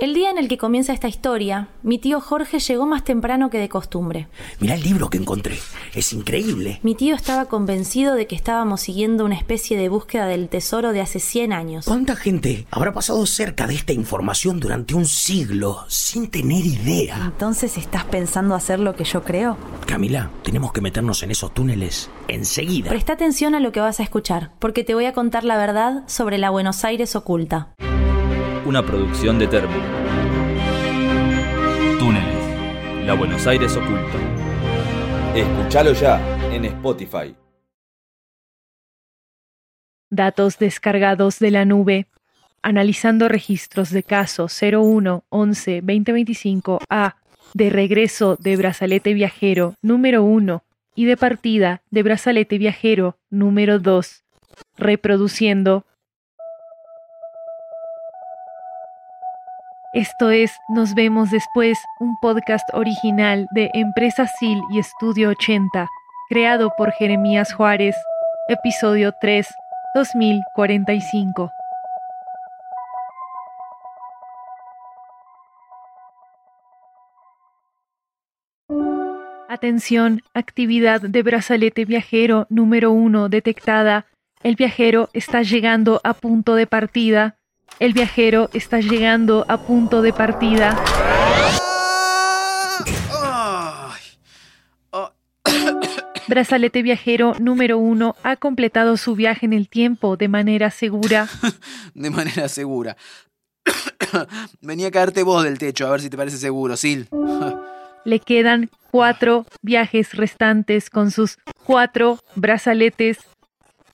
El día en el que comienza esta historia, mi tío Jorge llegó más temprano que de costumbre. Mira el libro que encontré. Es increíble. Mi tío estaba convencido de que estábamos siguiendo una especie de búsqueda del tesoro de hace 100 años. ¿Cuánta gente habrá pasado cerca de esta información durante un siglo sin tener idea? Entonces, ¿estás pensando hacer lo que yo creo? Camila, tenemos que meternos en esos túneles enseguida. Presta atención a lo que vas a escuchar, porque te voy a contar la verdad sobre la Buenos Aires oculta una producción de Termo. Túneles, la Buenos Aires oculta. Escúchalo ya en Spotify. Datos descargados de la nube. Analizando registros de caso 01 11 2025 A de regreso de brazalete viajero número 1 y de partida de brazalete viajero número 2. Reproduciendo Esto es Nos vemos después, un podcast original de Empresa SIL y Estudio 80, creado por Jeremías Juárez, episodio 3, 2045. Atención, actividad de brazalete viajero número 1 detectada. El viajero está llegando a punto de partida. El viajero está llegando a punto de partida. Brazalete viajero número uno ha completado su viaje en el tiempo de manera segura. de manera segura. Venía a caerte vos del techo, a ver si te parece seguro, Sil. Le quedan cuatro viajes restantes con sus cuatro brazaletes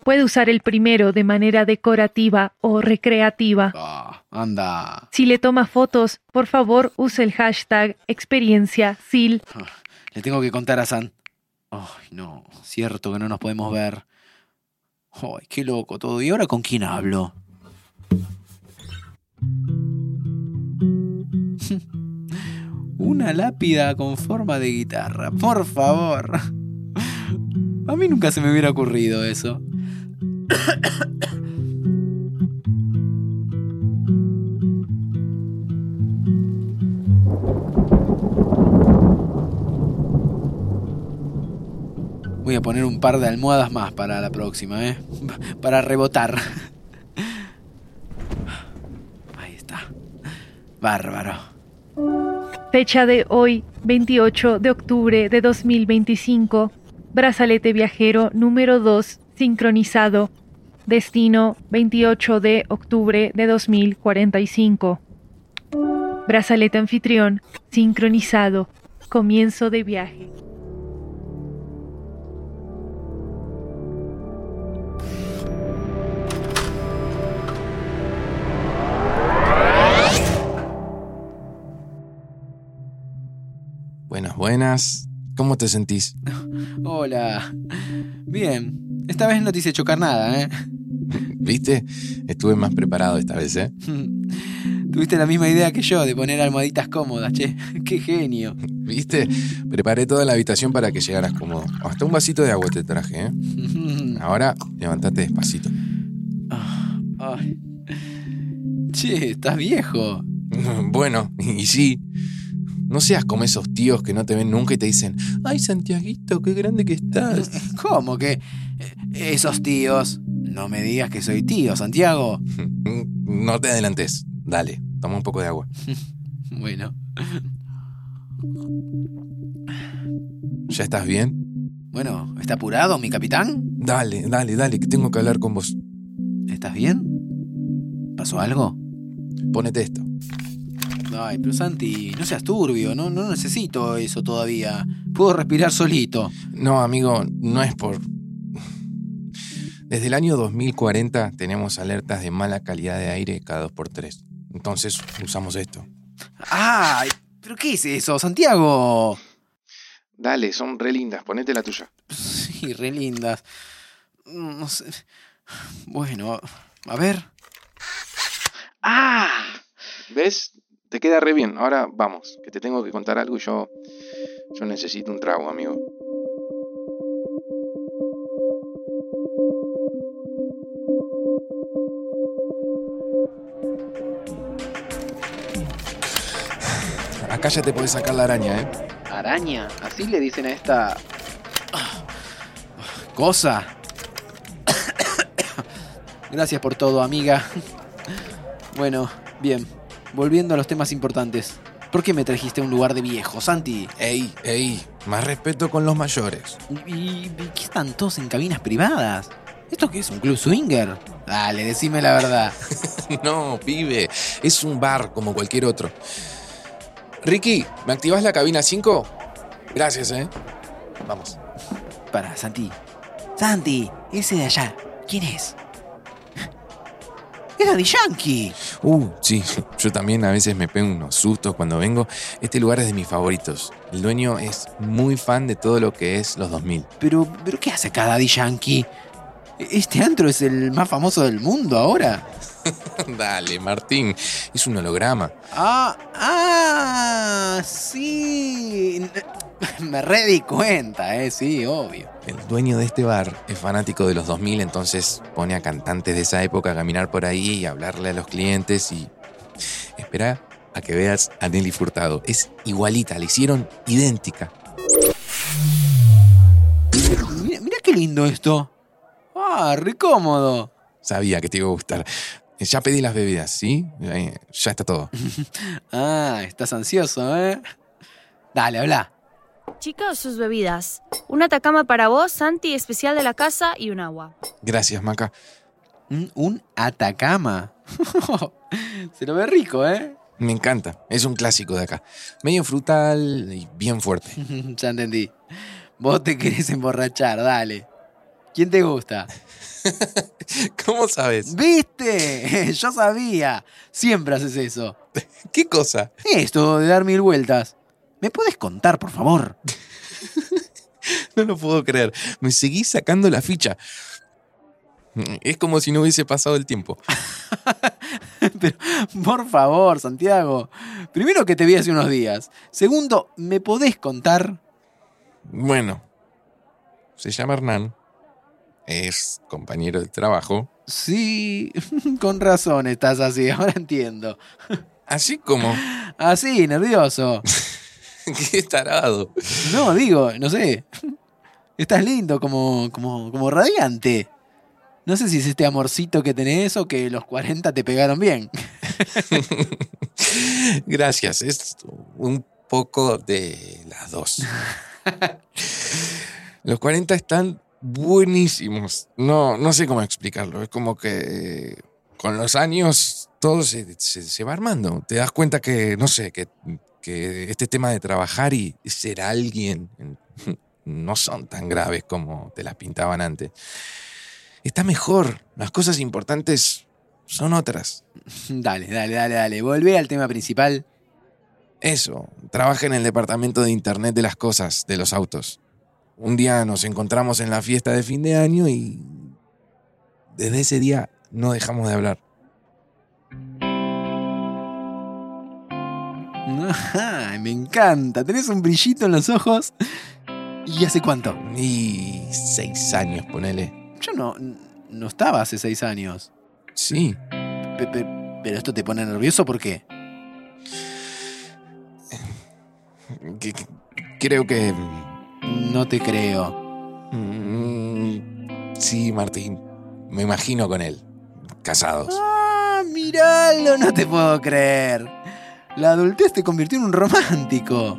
Puede usar el primero de manera decorativa o recreativa. Ah, anda. Si le toma fotos, por favor use el hashtag experiencia SIL. Le tengo que contar a San. Ay, no, cierto que no nos podemos ver. Ay, qué loco todo. ¿Y ahora con quién hablo? Una lápida con forma de guitarra, por favor. A mí nunca se me hubiera ocurrido eso. Voy a poner un par de almohadas más para la próxima, ¿eh? Para rebotar. Ahí está. Bárbaro. Fecha de hoy, 28 de octubre de 2025. Brazalete viajero número 2 sincronizado. Destino 28 de octubre de 2045. Brazalete anfitrión sincronizado. Comienzo de viaje. Buenas, buenas. ¿Cómo te sentís? Hola. Bien. Esta vez no te hice chocar nada, ¿eh? ¿Viste? Estuve más preparado esta vez, ¿eh? Tuviste la misma idea que yo de poner almohaditas cómodas, che. ¡Qué genio! ¿Viste? Preparé toda la habitación para que llegaras cómodo. Hasta un vasito de agua te traje, ¿eh? Ahora, levántate despacito. Ay. Che, estás viejo. Bueno, y sí. No seas como esos tíos que no te ven nunca y te dicen, ay Santiaguito, qué grande que estás. ¿Cómo que eh, esos tíos? No me digas que soy tío, Santiago. No te adelantes. Dale, toma un poco de agua. bueno. ¿Ya estás bien? Bueno, ¿está apurado, mi capitán? Dale, dale, dale, que tengo que hablar con vos. ¿Estás bien? ¿Pasó algo? Ponete esto. Ay, pero Santi, no seas turbio, no, no necesito eso todavía. Puedo respirar solito. No, amigo, no es por... Desde el año 2040 tenemos alertas de mala calidad de aire cada 2x3. Entonces usamos esto. ¡Ay! ¿Pero qué es eso, Santiago? Dale, son re lindas, ponete la tuya. Sí, re lindas. No sé. Bueno, a ver. ¡Ah! ¿Ves? Te queda re bien. Ahora vamos, que te tengo que contar algo y yo. Yo necesito un trago, amigo. Acá ya te podés sacar la araña, ¿eh? Araña, así le dicen a esta. cosa. Gracias por todo, amiga. Bueno, bien. Volviendo a los temas importantes. ¿Por qué me trajiste a un lugar de viejo, Santi? Ey, ey, más respeto con los mayores. ¿Y, y qué están todos en cabinas privadas? ¿Esto qué es? ¿Un club swinger? Dale, decime la verdad. No, pibe, es un bar como cualquier otro. Ricky, ¿me activas la cabina 5? Gracias, ¿eh? Vamos. Para, Santi. Santi, ese de allá. ¿Quién es? ¡Es Daddy Yankee! Uh, sí, yo también a veces me pego unos sustos cuando vengo. Este lugar es de mis favoritos. El dueño es muy fan de todo lo que es los 2000. Pero, pero ¿qué hace acá Daddy Yankee? ¿Este antro es el más famoso del mundo ahora? Dale, Martín, es un holograma. Ah, ah, sí. Me re di cuenta, eh, sí, obvio. El dueño de este bar es fanático de los 2000, entonces pone a cantantes de esa época a caminar por ahí y hablarle a los clientes y... Espera a que veas a Nelly Furtado. Es igualita, le hicieron idéntica. Mira, mira qué lindo esto. Ah, re cómodo. Sabía que te iba a gustar. Ya pedí las bebidas, ¿sí? Eh, Ya está todo. Ah, estás ansioso, ¿eh? Dale, habla. Chicos, sus bebidas. Una tacama para vos, Santi, especial de la casa y un agua. Gracias, Maca. Un, un Atacama. Se lo ve rico, ¿eh? Me encanta. Es un clásico de acá. Medio frutal y bien fuerte. ya entendí. Vos te querés emborrachar, dale. ¿Quién te gusta? ¿Cómo sabes? ¿Viste? Yo sabía. Siempre haces eso. ¿Qué cosa? Esto de dar mil vueltas. ¿Me puedes contar, por favor? No lo puedo creer. Me seguís sacando la ficha. Es como si no hubiese pasado el tiempo. Pero, por favor, Santiago. Primero que te vi hace unos días. Segundo, ¿me podés contar? Bueno, se llama Hernán. Es compañero de trabajo. Sí, con razón estás así, ahora entiendo. Así como. Así, nervioso. Qué tarado. No, digo, no sé. Estás lindo, como, como, como radiante. No sé si es este amorcito que tenés o que los 40 te pegaron bien. Gracias. Es un poco de las dos. Los 40 están buenísimos. No, no sé cómo explicarlo. Es como que con los años todo se, se- se va armando. Te das cuenta que, no sé, que, que este tema de trabajar y ser alguien no son tan graves como te las pintaban antes. Está mejor. Las cosas importantes son otras. Dale, dale, dale, dale. Volvé al tema principal. Eso, trabaja en el departamento de Internet de las cosas, de los autos. Un día nos encontramos en la fiesta de fin de año y desde ese día no dejamos de hablar. Ajá, me encanta. Tenés un brillito en los ojos. ¿Y hace cuánto? Y seis años, ponele. Yo no, no estaba hace seis años. Sí, Pe- pe- pero esto te pone nervioso, ¿por qué? que- que- creo que... No te creo. mm, sí, Martín, me imagino con él, casados. Ah, miralo, no te puedo creer. La adultez te convirtió en un romántico.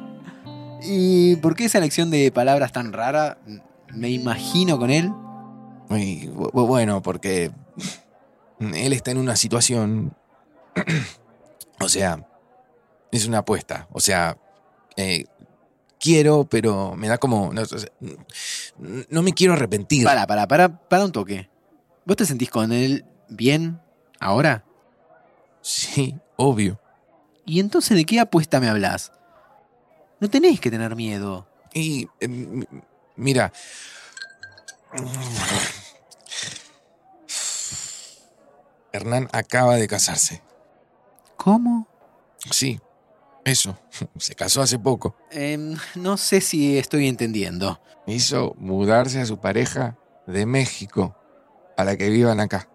¿Y por qué esa elección de palabras tan rara? me imagino con él. Y, bueno, porque él está en una situación. o sea, es una apuesta. O sea, eh, quiero, pero me da como. No, o sea, no me quiero arrepentir. Para, para, para, para un toque. ¿Vos te sentís con él bien ahora? Sí, obvio. ¿Y entonces de qué apuesta me hablas? No tenés que tener miedo. Y eh, m- mira. Hernán acaba de casarse. ¿Cómo? Sí, eso. Se casó hace poco. Em, no sé si estoy entendiendo. Hizo mudarse a su pareja de México para que vivan acá.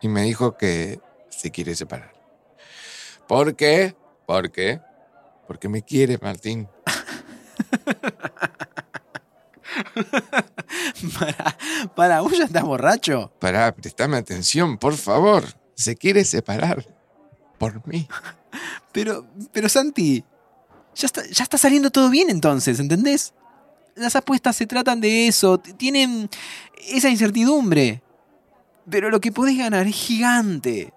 Y me dijo que se quiere separar. ¿Por qué? ¿Por qué? Porque me quiere, Martín. para, para, ¿vos ya estás borracho? Pará, prestame atención, por favor. Se quiere separar. Por mí. Pero, pero Santi, ya está, ya está saliendo todo bien entonces, ¿entendés? Las apuestas se tratan de eso, tienen esa incertidumbre. Pero lo que podés ganar es gigante.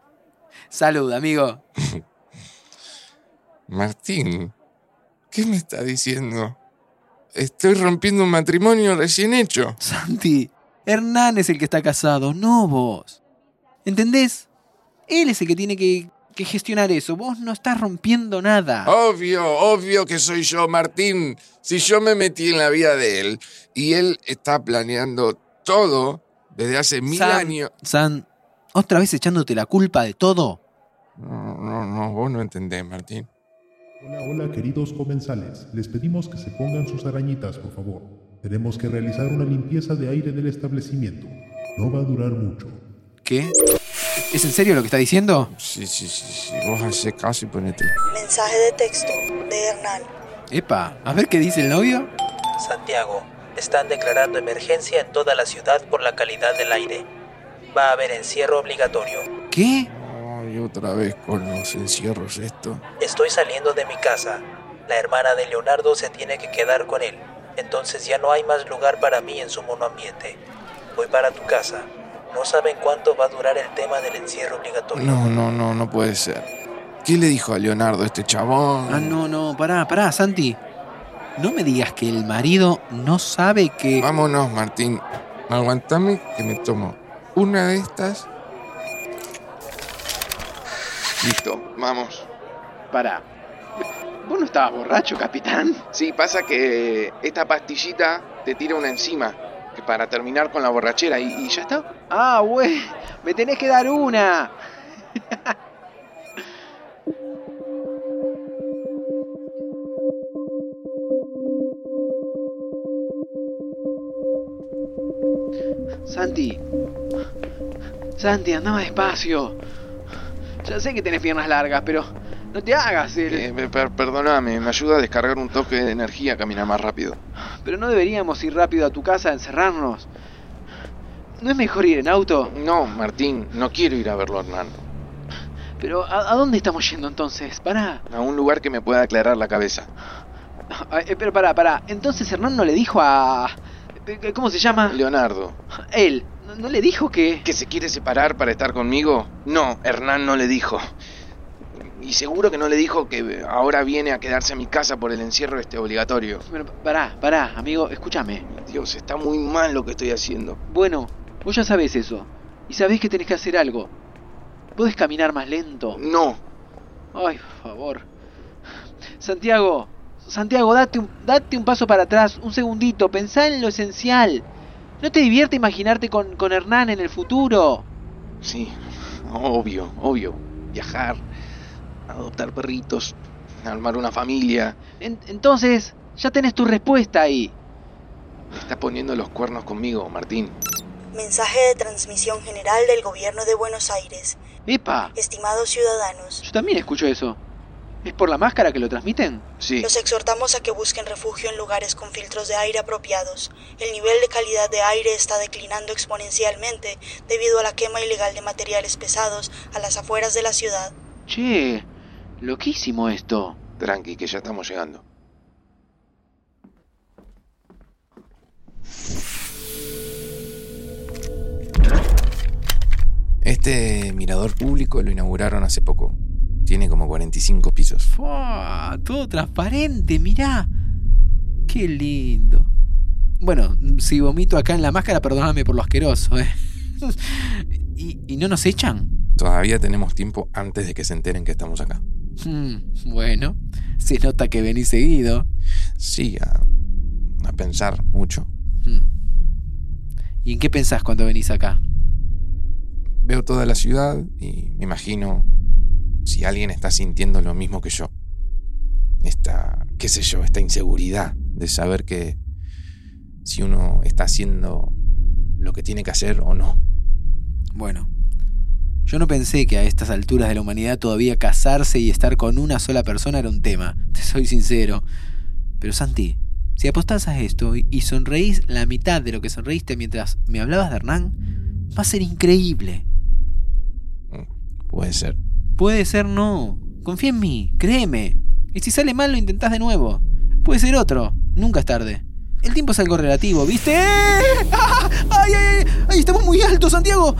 Salud, amigo. Martín, ¿qué me está diciendo? Estoy rompiendo un matrimonio recién hecho. Santi, Hernán es el que está casado, no vos. ¿Entendés? Él es el que tiene que, que gestionar eso. Vos no estás rompiendo nada. Obvio, obvio que soy yo, Martín. Si yo me metí en la vida de él y él está planeando todo desde hace mil años. San, ¿otra vez echándote la culpa de todo? No, no, no, vos no entendés, Martín. Hola, hola queridos comensales, les pedimos que se pongan sus arañitas, por favor. Tenemos que realizar una limpieza de aire del establecimiento. No va a durar mucho. ¿Qué? ¿Es en serio lo que está diciendo? Sí, sí, sí, sí. Vos caso y ponete. Mensaje de texto de Hernán. Epa, a ver qué dice el novio. Santiago, están declarando emergencia en toda la ciudad por la calidad del aire. Va a haber encierro obligatorio. ¿Qué? Ay, otra vez con los encierros esto. Estoy saliendo de mi casa. La hermana de Leonardo se tiene que quedar con él. Entonces ya no hay más lugar para mí en su monoambiente. Voy para tu casa. No saben cuánto va a durar el tema del encierro obligatorio. No, no, no, no puede ser. ¿Qué le dijo a Leonardo este chabón? Ah, no, no, pará, pará, Santi. No me digas que el marido no sabe que... Vámonos, Martín. Aguantame que me tomo una de estas. Listo, vamos. Pará. ¿Vos no estabas borracho, capitán? Sí, pasa que esta pastillita te tira una enzima que para terminar con la borrachera y, y ya está. Ah, güey, me tenés que dar una. Santi. Santi, anda más despacio. Ya sé que tenés piernas largas, pero no te hagas el... Eh, per- perdóname, me ayuda a descargar un toque de energía caminar más rápido. Pero no deberíamos ir rápido a tu casa a encerrarnos. ¿No es mejor ir en auto? No, Martín, no quiero ir a verlo, Hernán. Pero ¿a, a dónde estamos yendo entonces? Pará. A un lugar que me pueda aclarar la cabeza. Ah, eh, pero pará, pará. Entonces Hernán no le dijo a... eh, ¿Cómo se llama? Leonardo, Él. ¿No, no le dijo que... ¿que se quiere separar para estar conmigo? No, Hernán no le dijo. Y seguro que no le dijo que ahora viene a quedarse a mi casa por el encierro este obligatorio. Bueno, pará, pará, amigo, escúchame. Dios, está muy mal lo que estoy haciendo. Bueno, vos ya sabés eso. Y sabés que tenés que hacer algo. ¿Podés caminar más lento? No, Ay, por favor. Santiago, Santiago, date un, date un paso para atrás, un segundito, pensá en lo esencial. ¿No te divierte imaginarte con, con Hernán en el futuro? sí, obvio, obvio. Viajar, adoptar perritos, armar una familia. En- entonces, ya tenés tu respuesta ahí. Me está poniendo los cuernos conmigo, Martín. Mensaje de transmisión general del Gobierno de Buenos Aires. ¡Epa! Estimados ciudadanos, Yo también escucho eso. ¿Es por la máscara que lo transmiten? Sí. Los exhortamos a que busquen refugio en lugares con filtros de aire apropiados. El nivel de calidad de aire está declinando exponencialmente debido a la quema ilegal de materiales pesados a las afueras de la ciudad. Che, loquísimo esto. Tranqui, que ya estamos llegando. Este mirador público lo inauguraron hace poco, tiene como 45 pisos. ¡Fua! Todo transparente, mirá. Qué lindo. Bueno, si vomito acá en la máscara, perdóname por lo asqueroso, ¿eh? ¿Y, y no nos echan? Todavía tenemos tiempo antes de que se enteren que estamos acá. Hmm, bueno, se nota que venís seguido. Sí, a, a pensar mucho. Hmm. ¿Y en qué pensás cuando venís acá? Veo toda la ciudad y me imagino si alguien está sintiendo lo mismo que yo. Esta, qué sé yo, esta inseguridad de saber que si uno está haciendo lo que tiene que hacer o no. Bueno, yo no pensé que a estas alturas de la humanidad todavía casarse y estar con una sola persona era un tema, te soy sincero. Pero Santi, si apostás a esto y sonreís la mitad de lo que sonreíste mientras me hablabas de Hernán, va a ser increíble. Puede ser. Puede ser no. Confía en mí, créeme. Y si sale mal lo intentás de nuevo. Puede ser otro. Nunca es tarde. El tiempo es algo relativo, ¿viste? ¡Ah! ¡Ay, ay, ay! ¡Ay, estamos muy altos, Santiago!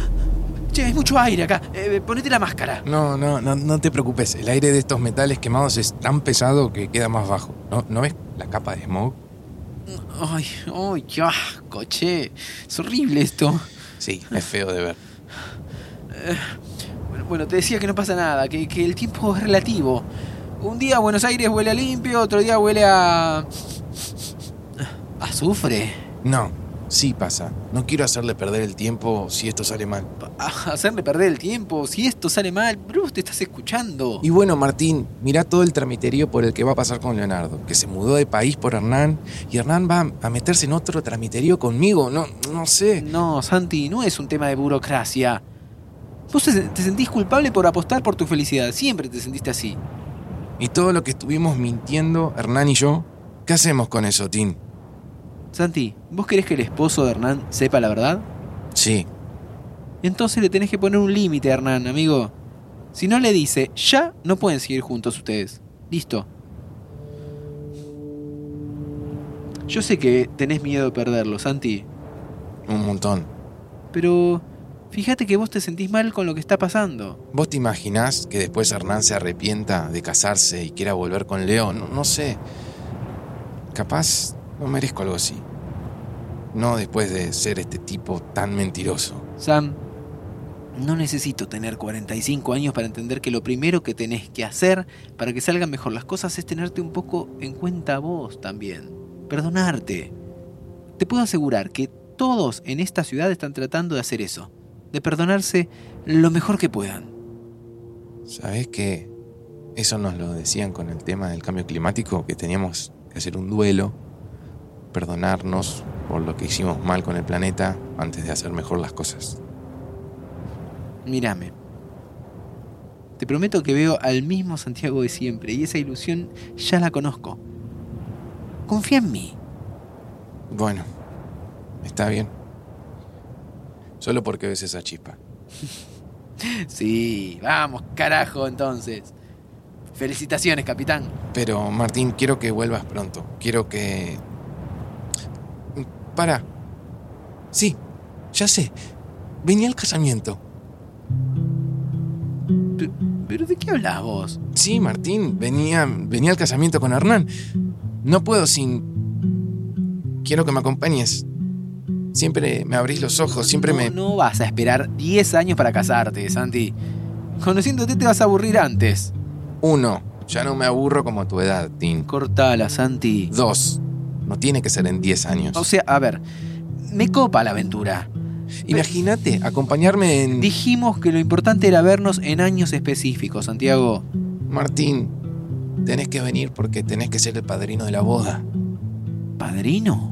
Che, hay mucho aire acá. Eh, ponete la máscara. No, no, no, no te preocupes. El aire de estos metales quemados es tan pesado que queda más bajo. ¿No, ¿no ves la capa de smog? Ay, ay, qué asco, che. Es horrible esto. Sí, es feo de ver. Eh, bueno, te decía que no pasa nada, que, que el tiempo es relativo. Un día Buenos Aires huele a limpio, otro día huele a. azufre. No, sí pasa. No quiero hacerle perder el tiempo si esto sale mal. A hacerle perder el tiempo. Si esto sale mal, Bruce, te estás escuchando. Y bueno, Martín, mirá todo el tramiterío por el que va a pasar con Leonardo, que se mudó de país por Hernán y Hernán va a meterse en otro tramiterío conmigo. No, no sé. No, Santi, no es un tema de burocracia. Vos te, sentís culpable por apostar por tu felicidad. Siempre te sentiste así. Y todo lo que estuvimos mintiendo, Hernán y yo, ¿qué hacemos con eso, Tim? Santi, ¿vos querés que el esposo de Hernán sepa la verdad? Sí. Entonces le tenés que poner un límite a Hernán, amigo. Si no le dice, ya no pueden seguir juntos ustedes. Listo. Yo sé que tenés miedo de perderlo, Santi. Un montón. Pero fíjate que vos te sentís mal con lo que está pasando. ¿Vos te imaginás que después Hernán se arrepienta de casarse y quiera volver con Leo? No, no sé. Capaz no merezco algo así. No después de ser este tipo tan mentiroso. Sam, no necesito tener 45 años para entender que lo primero que tenés que hacer para que salgan mejor las cosas es tenerte un poco en cuenta vos también. Perdonarte. Te puedo asegurar que todos en esta ciudad están tratando de hacer eso. De perdonarse lo mejor que puedan. ¿Sabés que eso nos lo decían con el tema del cambio climático? Que teníamos que hacer un duelo, perdonarnos por lo que hicimos mal con el planeta antes de hacer mejor las cosas. Mírame. Te prometo que veo al mismo Santiago de siempre y esa ilusión ya la conozco. Confía en mí. Bueno, está bien. Solo porque ves esa chispa. Sí, vamos, carajo, entonces. Felicitaciones, capitán. Pero, Martín, quiero que vuelvas pronto. Quiero que... Para. Sí, ya sé. Venía al casamiento. Pe- ¿Pero de qué hablas vos? Sí, Martín, venía, venía al casamiento con Hernán. No puedo sin... Quiero que me acompañes. Siempre me abrís los ojos, siempre no, me... No vas a esperar 10 años para casarte, Santi. Conociéndote te vas a aburrir antes. Uno, ya no me aburro como tu edad, Tim. Cortala, Santi. Dos, no tiene que ser en 10 años. O sea, a ver, me copa la aventura. Imagínate, acompañarme en... Dijimos que lo importante era vernos en años específicos, Santiago. Martín, tenés que venir porque tenés que ser el padrino de la boda. ¿Padrino?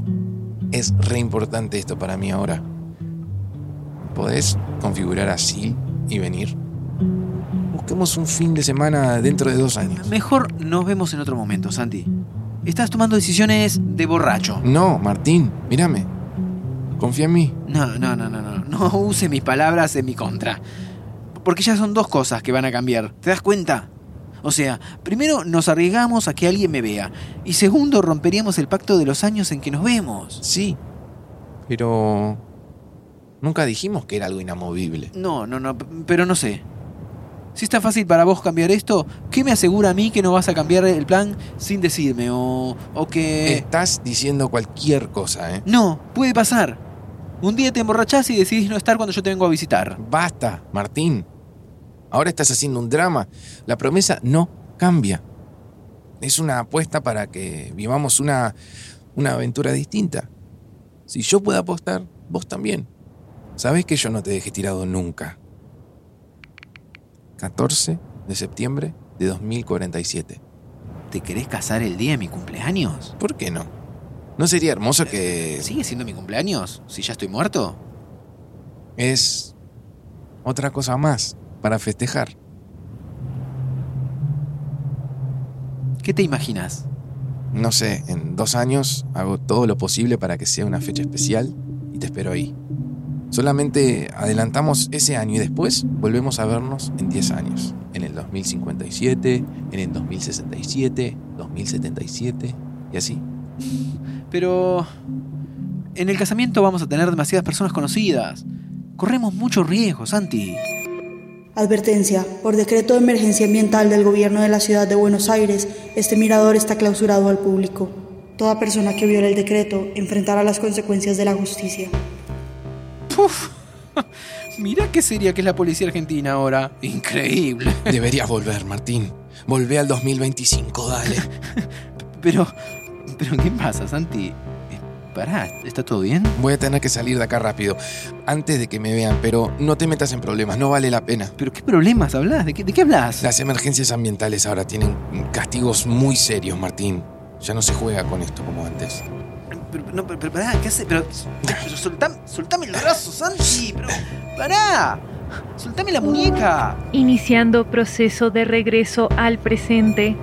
Es re importante esto para mí ahora. ¿Podés configurar así y venir? Busquemos un fin de semana dentro de dos años. Mejor nos vemos en otro momento, Santi. Estás tomando decisiones de borracho. No, Martín, mírame. Confía en mí. No, no, no, no, no. No use mis palabras en mi contra. Porque ya son dos cosas que van a cambiar. ¿Te das cuenta? O sea, primero nos arriesgamos a que alguien me vea. Y segundo, romperíamos el pacto de los años en que nos vemos. Sí. Pero... Nunca dijimos que era algo inamovible. No, no, no, pero no sé. Si es tan fácil para vos cambiar esto, ¿qué me asegura a mí que no vas a cambiar el plan sin decirme? O, o que... Estás diciendo cualquier cosa, ¿eh? No, puede pasar. Un día te emborrachás y decidís no estar cuando yo te vengo a visitar. Basta, Martín. Ahora estás haciendo un drama. La promesa no cambia. Es una apuesta para que vivamos una, una aventura distinta. Si yo puedo apostar, vos también. Sabés que yo no te dejé tirado nunca. 14 de septiembre de 2047. ¿Te querés casar el día de mi cumpleaños? ¿Por qué no? ¿No sería hermoso que... ¿Sigue siendo mi cumpleaños? ¿Si ya estoy muerto? Es otra cosa más para festejar. ¿Qué te imaginas? No sé, en dos años hago todo lo posible para que sea una fecha especial y te espero ahí. Solamente adelantamos ese año y después volvemos a vernos en 10 años. En el 2057, en el 2067, 2077 y así. Pero... En el casamiento vamos a tener demasiadas personas conocidas. Corremos mucho riesgo, Santi. Advertencia. Por decreto de emergencia ambiental del Gobierno de la Ciudad de Buenos Aires, este mirador está clausurado al público. Toda persona que viole el decreto enfrentará las consecuencias de la justicia. Puf. Mira qué seria que es la policía argentina ahora. Increíble. Deberías volver, Martín. Volvé al 2025, dale. Pero... ¿Pero qué pasa, Santi? Pará, ¿está todo bien? Voy a tener que salir de acá rápido, antes de que me vean, pero no te metas en problemas, no vale la pena. ¿Pero qué problemas hablas? ¿De qué, de qué hablas? Las emergencias ambientales ahora tienen castigos muy serios, Martín. Ya no se juega con esto como antes. Pero, no, pero, pero pará, ¿qué hace? Pero, pero soltame, soltame el brazo, Santi. Pero, pará. Soltame la muñeca. Iniciando proceso de regreso al presente.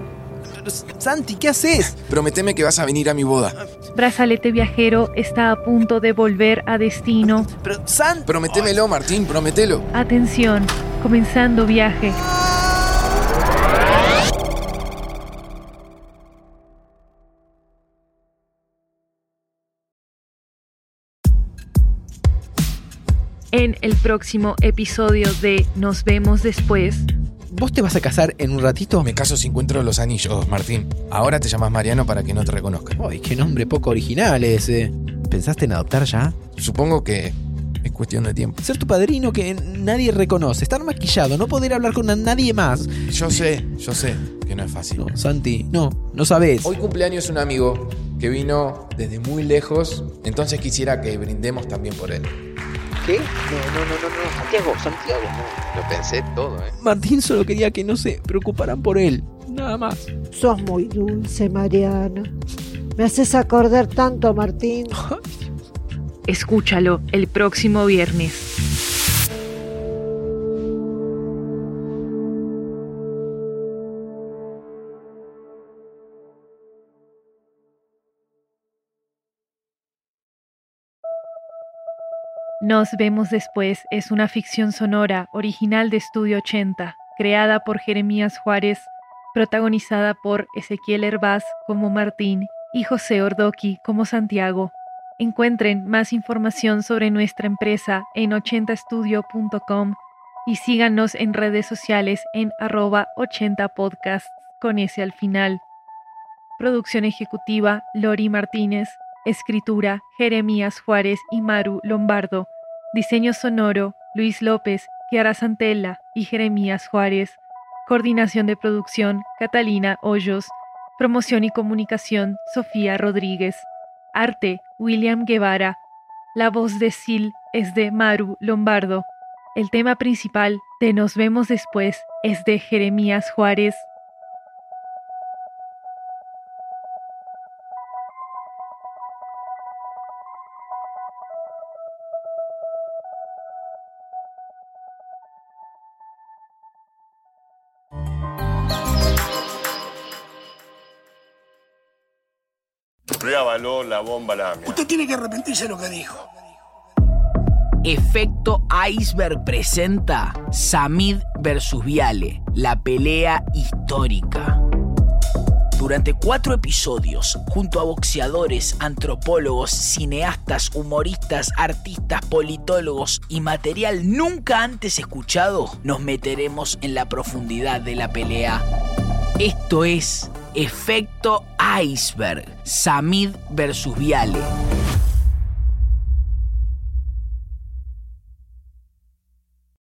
Pero, Santi, ¿qué haces? Prometeme que vas a venir a mi boda. Brazalete viajero está a punto de volver a destino. Pero, Santi. Prométemelo, Martín, promételo. Atención, comenzando viaje. En el próximo episodio de Nos vemos después. ¿Vos te vas a casar en un ratito? Me caso si encuentro los anillos, Martín. Ahora te llamas Mariano para que no te reconozcan. Ay, qué nombre poco original ese. ¿Pensaste en adoptar ya? Supongo que es cuestión de tiempo. Ser tu padrino que nadie reconoce, estar maquillado, no poder hablar con nadie más. Yo sé, yo sé que no es fácil. No, Santi, no, no sabes. Hoy cumpleaños un amigo que vino desde muy lejos, entonces quisiera que brindemos también por él. ¿Qué? No, no, no, no, no, Santiago, Santiago, no. Lo pensé todo, ¿eh? Martín solo quería que no se preocuparan por él, nada más. Sos muy dulce, Mariana. Me haces acordar tanto, Martín. Escúchalo el próximo viernes. Nos vemos después es una ficción sonora original de Estudio 80, creada por Jeremías Juárez, protagonizada por Ezequiel Herbaz como Martín y José Ordoqui como Santiago. Encuentren más información sobre nuestra empresa en 80estudio.com y síganos en redes sociales en arroba 80podcasts con ese al final. Producción ejecutiva Lori Martínez. Escritura Jeremías Juárez y Maru Lombardo. Diseño sonoro Luis López, Kiara Santella y Jeremías Juárez. Coordinación de producción Catalina Hoyos. Promoción y comunicación Sofía Rodríguez. Arte William Guevara. La voz de Sil es de Maru Lombardo. El tema principal de Nos vemos después es de Jeremías Juárez. Avaló la bomba la Usted tiene que arrepentirse de lo que dijo. Efecto Iceberg presenta Samid versus Viale, la pelea histórica. Durante cuatro episodios, junto a boxeadores, antropólogos, cineastas, humoristas, artistas, politólogos y material nunca antes escuchado, nos meteremos en la profundidad de la pelea. Esto es Efecto Iceberg, Samid versus Viale.